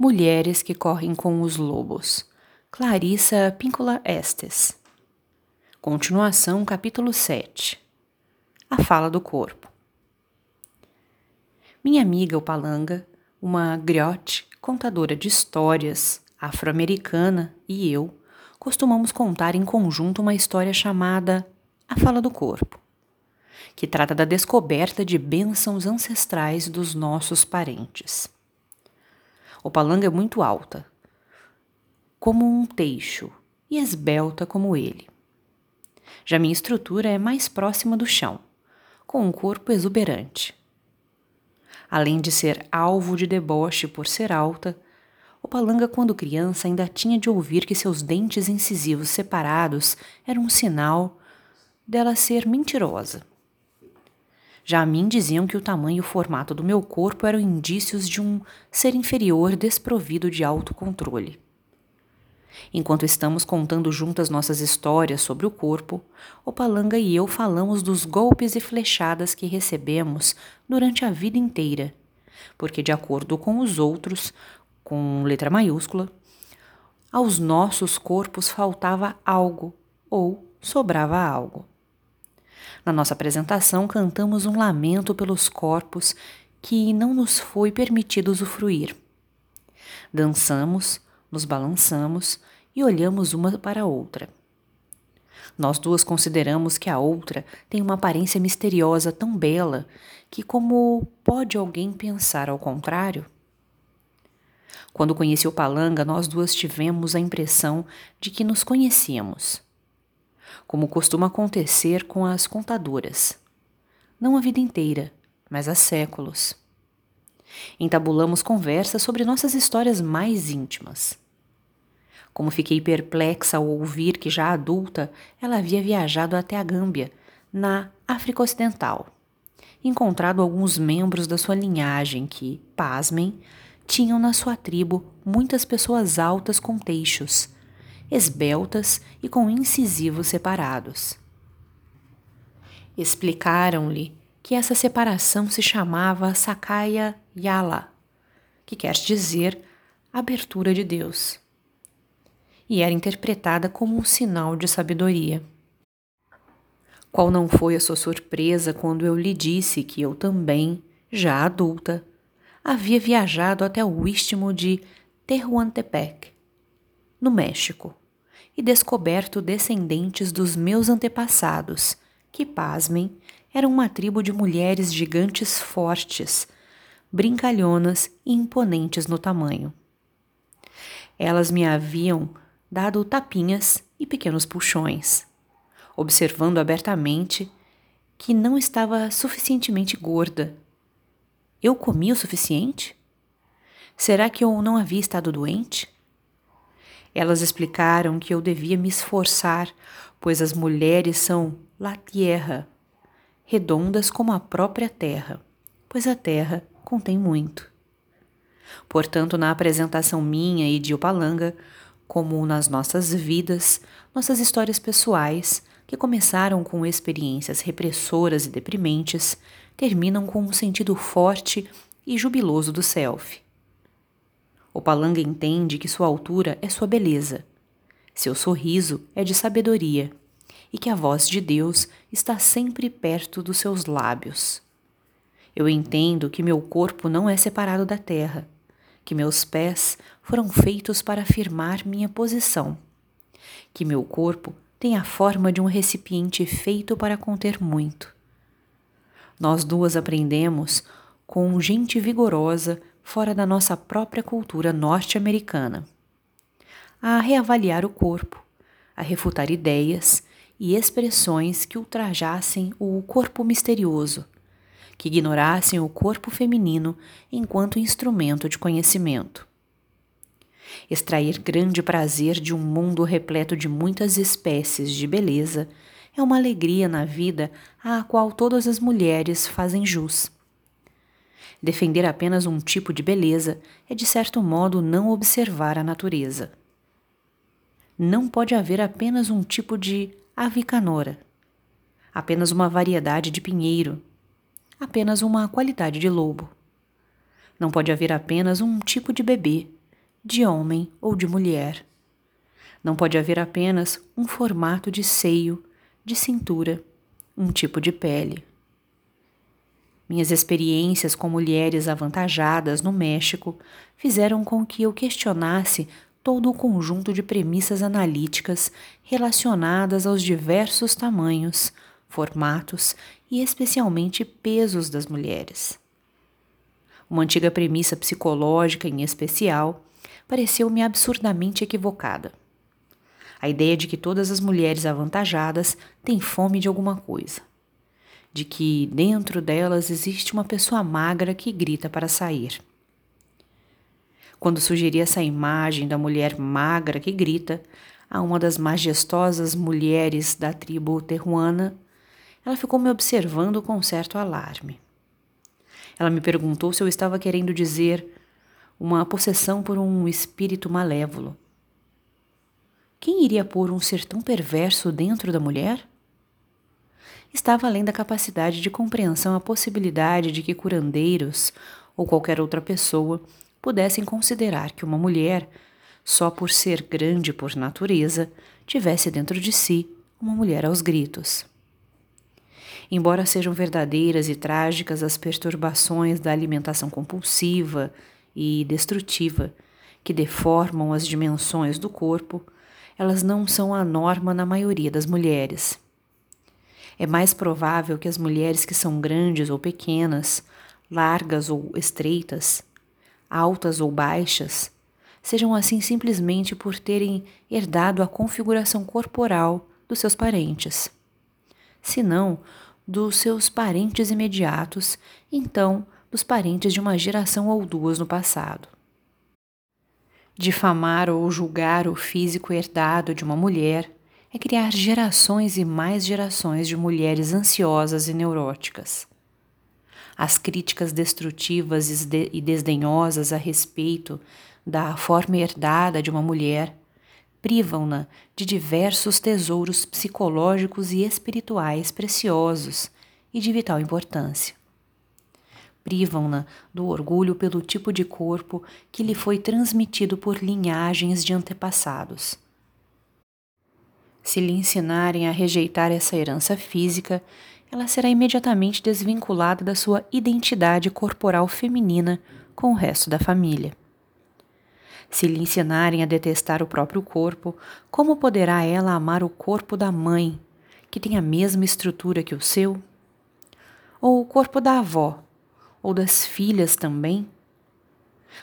Mulheres que correm com os lobos. Clarissa Píncola Estes. Continuação, capítulo 7. A fala do corpo. Minha amiga Opalanga, uma griote contadora de histórias, afro-americana, e eu costumamos contar em conjunto uma história chamada A Fala do Corpo, que trata da descoberta de bênçãos ancestrais dos nossos parentes. Opalanga é muito alta, como um teixo, e esbelta como ele. Já minha estrutura é mais próxima do chão, com um corpo exuberante. Além de ser alvo de deboche por ser alta, Opalanga, quando criança, ainda tinha de ouvir que seus dentes incisivos separados eram um sinal dela ser mentirosa. Já a mim diziam que o tamanho e o formato do meu corpo eram indícios de um ser inferior desprovido de autocontrole. Enquanto estamos contando juntas nossas histórias sobre o corpo, Opalanga e eu falamos dos golpes e flechadas que recebemos durante a vida inteira, porque, de acordo com os outros, com letra maiúscula, aos nossos corpos faltava algo ou sobrava algo. Na nossa apresentação, cantamos um lamento pelos corpos que não nos foi permitido usufruir. Dançamos, nos balançamos e olhamos uma para a outra. Nós duas consideramos que a outra tem uma aparência misteriosa tão bela que, como pode alguém pensar ao contrário? Quando conheci o Palanga, nós duas tivemos a impressão de que nos conhecíamos como costuma acontecer com as contadoras. Não a vida inteira, mas há séculos. Entabulamos conversas sobre nossas histórias mais íntimas. Como fiquei perplexa ao ouvir que, já adulta, ela havia viajado até a Gâmbia, na África Ocidental, encontrado alguns membros da sua linhagem que, pasmem, tinham na sua tribo muitas pessoas altas com teixos esbeltas e com incisivos separados. Explicaram-lhe que essa separação se chamava Sakaya Yala, que quer dizer abertura de Deus, e era interpretada como um sinal de sabedoria. Qual não foi a sua surpresa quando eu lhe disse que eu também, já adulta, havia viajado até o istmo de Tehuantepec, no México, e descoberto descendentes dos meus antepassados, que, pasmem, eram uma tribo de mulheres gigantes fortes, brincalhonas e imponentes no tamanho. Elas me haviam dado tapinhas e pequenos puxões, observando abertamente que não estava suficientemente gorda. Eu comi o suficiente? Será que eu não havia estado doente? Elas explicaram que eu devia me esforçar, pois as mulheres são la tierra, redondas como a própria terra, pois a terra contém muito. Portanto, na apresentação minha e de Opalanga, como nas nossas vidas, nossas histórias pessoais, que começaram com experiências repressoras e deprimentes, terminam com um sentido forte e jubiloso do self. O palanga entende que sua altura é sua beleza, seu sorriso é de sabedoria e que a voz de Deus está sempre perto dos seus lábios. Eu entendo que meu corpo não é separado da terra, que meus pés foram feitos para afirmar minha posição, que meu corpo tem a forma de um recipiente feito para conter muito. Nós duas aprendemos com gente vigorosa fora da nossa própria cultura norte-americana, a reavaliar o corpo, a refutar ideias e expressões que ultrajassem o corpo misterioso, que ignorassem o corpo feminino enquanto instrumento de conhecimento. Extrair grande prazer de um mundo repleto de muitas espécies de beleza é uma alegria na vida à qual todas as mulheres fazem jus. Defender apenas um tipo de beleza é, de certo modo, não observar a natureza. Não pode haver apenas um tipo de avicanora, apenas uma variedade de pinheiro, apenas uma qualidade de lobo. Não pode haver apenas um tipo de bebê, de homem ou de mulher. Não pode haver apenas um formato de seio, de cintura, um tipo de pele. Minhas experiências com mulheres avantajadas no México fizeram com que eu questionasse todo o conjunto de premissas analíticas relacionadas aos diversos tamanhos, formatos e especialmente pesos das mulheres. Uma antiga premissa psicológica, em especial, pareceu-me absurdamente equivocada. A ideia de que todas as mulheres avantajadas têm fome de alguma coisa de que dentro delas existe uma pessoa magra que grita para sair. Quando sugeri essa imagem da mulher magra que grita a uma das majestosas mulheres da tribo terruana, ela ficou me observando com certo alarme. Ela me perguntou se eu estava querendo dizer uma possessão por um espírito malévolo. Quem iria pôr um ser tão perverso dentro da mulher? Estava além da capacidade de compreensão a possibilidade de que curandeiros ou qualquer outra pessoa pudessem considerar que uma mulher, só por ser grande por natureza, tivesse dentro de si uma mulher aos gritos. Embora sejam verdadeiras e trágicas as perturbações da alimentação compulsiva e destrutiva que deformam as dimensões do corpo, elas não são a norma na maioria das mulheres. É mais provável que as mulheres que são grandes ou pequenas, largas ou estreitas, altas ou baixas, sejam assim simplesmente por terem herdado a configuração corporal dos seus parentes. Se não, dos seus parentes imediatos, então dos parentes de uma geração ou duas no passado. Difamar ou julgar o físico herdado de uma mulher é criar gerações e mais gerações de mulheres ansiosas e neuróticas. As críticas destrutivas e desdenhosas a respeito da forma herdada de uma mulher privam-na de diversos tesouros psicológicos e espirituais preciosos e de vital importância. Privam-na do orgulho pelo tipo de corpo que lhe foi transmitido por linhagens de antepassados se lhe ensinarem a rejeitar essa herança física, ela será imediatamente desvinculada da sua identidade corporal feminina com o resto da família. Se lhe ensinarem a detestar o próprio corpo, como poderá ela amar o corpo da mãe, que tem a mesma estrutura que o seu? Ou o corpo da avó, ou das filhas também?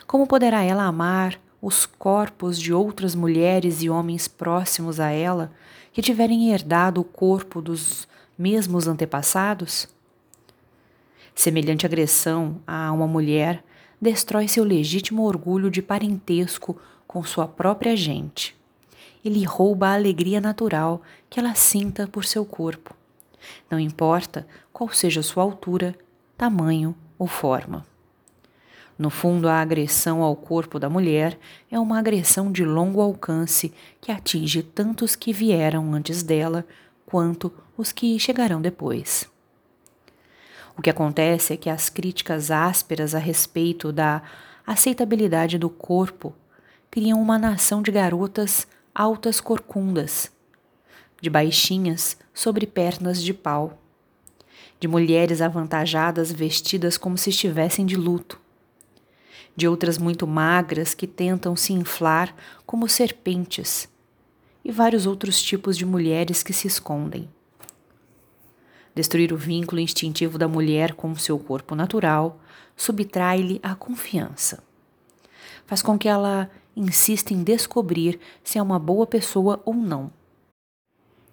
Como poderá ela amar os corpos de outras mulheres e homens próximos a ela que tiverem herdado o corpo dos mesmos antepassados? Semelhante agressão a uma mulher destrói seu legítimo orgulho de parentesco com sua própria gente. Ele rouba a alegria natural que ela sinta por seu corpo. Não importa qual seja sua altura, tamanho ou forma. No fundo, a agressão ao corpo da mulher é uma agressão de longo alcance que atinge tanto os que vieram antes dela quanto os que chegarão depois. O que acontece é que as críticas ásperas a respeito da aceitabilidade do corpo criam uma nação de garotas altas corcundas, de baixinhas sobre pernas de pau, de mulheres avantajadas vestidas como se estivessem de luto de outras muito magras que tentam se inflar como serpentes, e vários outros tipos de mulheres que se escondem. Destruir o vínculo instintivo da mulher com seu corpo natural subtrai-lhe a confiança. Faz com que ela insista em descobrir se é uma boa pessoa ou não.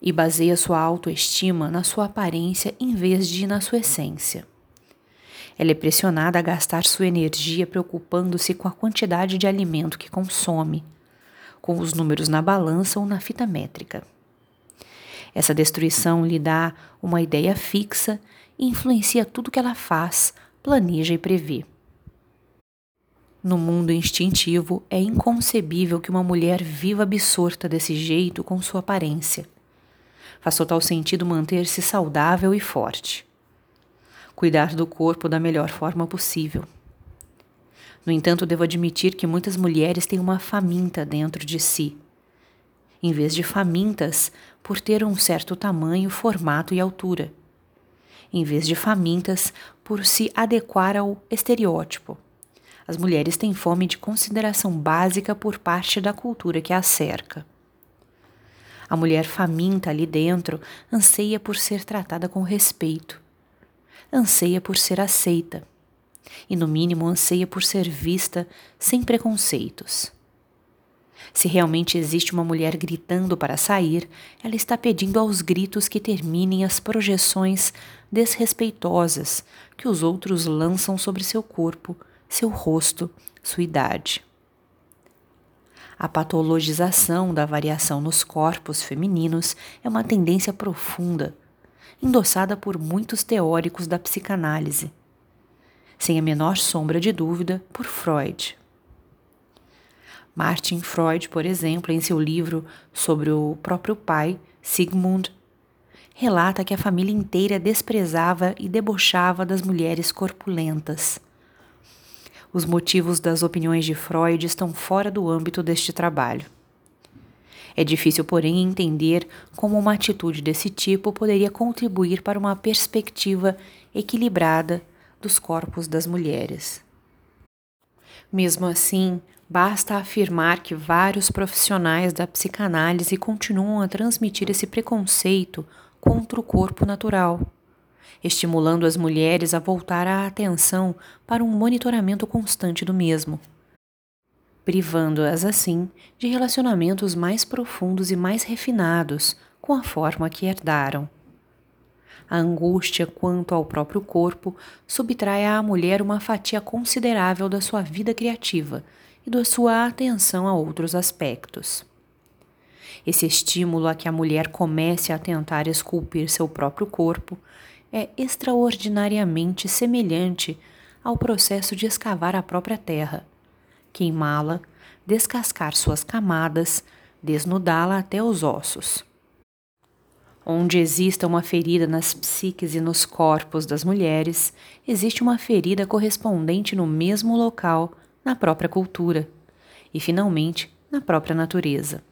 E baseia sua autoestima na sua aparência em vez de na sua essência. Ela é pressionada a gastar sua energia preocupando-se com a quantidade de alimento que consome, com os números na balança ou na fita métrica. Essa destruição lhe dá uma ideia fixa e influencia tudo que ela faz, planeja e prevê. No mundo instintivo, é inconcebível que uma mulher viva absorta desse jeito com sua aparência. Faz total sentido manter-se saudável e forte cuidar do corpo da melhor forma possível. No entanto, devo admitir que muitas mulheres têm uma faminta dentro de si. Em vez de famintas por ter um certo tamanho, formato e altura. Em vez de famintas por se adequar ao estereótipo. As mulheres têm fome de consideração básica por parte da cultura que as cerca. A mulher faminta ali dentro anseia por ser tratada com respeito, anseia por ser aceita e, no mínimo, anseia por ser vista sem preconceitos. Se realmente existe uma mulher gritando para sair, ela está pedindo aos gritos que terminem as projeções desrespeitosas que os outros lançam sobre seu corpo, seu rosto, sua idade. A patologização da variação nos corpos femininos é uma tendência profunda, endossada por muitos teóricos da psicanálise, sem a menor sombra de dúvida por Freud. Martin Freud, por exemplo, em seu livro sobre o próprio pai, Sigmund, relata que a família inteira desprezava e debochava das mulheres corpulentas os motivos das opiniões de Freud estão fora do âmbito deste trabalho. É difícil, porém, entender como uma atitude desse tipo poderia contribuir para uma perspectiva equilibrada dos corpos das mulheres. Mesmo assim, basta afirmar que vários profissionais da psicanálise continuam a transmitir esse preconceito contra o corpo natural estimulando as mulheres a voltar a atenção para um monitoramento constante do mesmo, privando-as assim de relacionamentos mais profundos e mais refinados com a forma que herdaram. A angústia quanto ao próprio corpo subtrai à mulher uma fatia considerável da sua vida criativa e da sua atenção a outros aspectos. Esse estímulo a que a mulher comece a tentar esculpir seu próprio corpo é extraordinariamente semelhante ao processo de escavar a própria terra, queimá-la, descascar suas camadas, desnudá-la até os ossos. Onde exista uma ferida nas psiques e nos corpos das mulheres, existe uma ferida correspondente no mesmo local, na própria cultura e, finalmente, na própria natureza.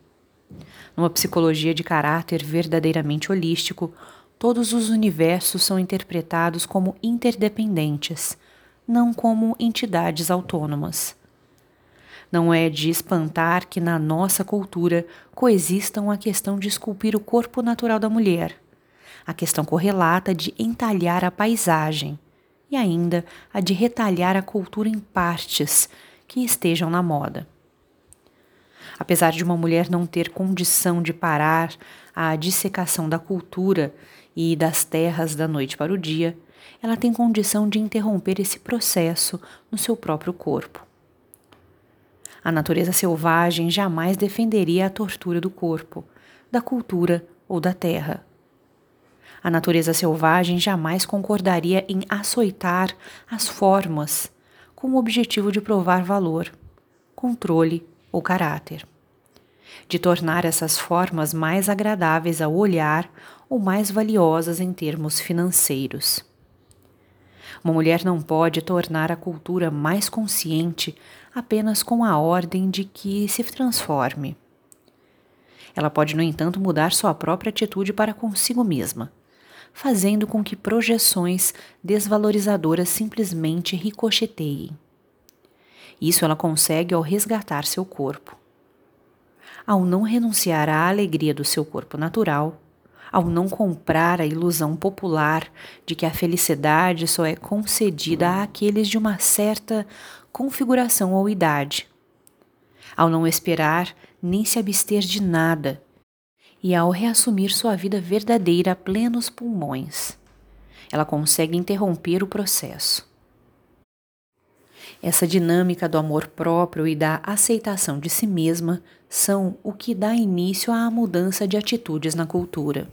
Numa psicologia de caráter verdadeiramente holístico, todos os universos são interpretados como interdependentes, não como entidades autônomas. Não é de espantar que na nossa cultura coexistam a questão de esculpir o corpo natural da mulher, a questão correlata de entalhar a paisagem e ainda a de retalhar a cultura em partes que estejam na moda. Apesar de uma mulher não ter condição de parar a dissecação da cultura e das terras da noite para o dia, ela tem condição de interromper esse processo no seu próprio corpo. A natureza selvagem jamais defenderia a tortura do corpo, da cultura ou da terra. A natureza selvagem jamais concordaria em açoitar as formas com o objetivo de provar valor, controle ou caráter de tornar essas formas mais agradáveis ao olhar ou mais valiosas em termos financeiros. Uma mulher não pode tornar a cultura mais consciente apenas com a ordem de que se transforme. Ela pode, no entanto, mudar sua própria atitude para consigo mesma, fazendo com que projeções desvalorizadoras simplesmente ricocheteiem. Isso ela consegue ao resgatar seu corpo ao não renunciar à alegria do seu corpo natural, ao não comprar a ilusão popular de que a felicidade só é concedida àqueles de uma certa configuração ou idade, ao não esperar nem se abster de nada e ao reassumir sua vida verdadeira a plenos pulmões. Ela consegue interromper o processo. Essa dinâmica do amor próprio e da aceitação de si mesma são o que dá início à mudança de atitudes na cultura.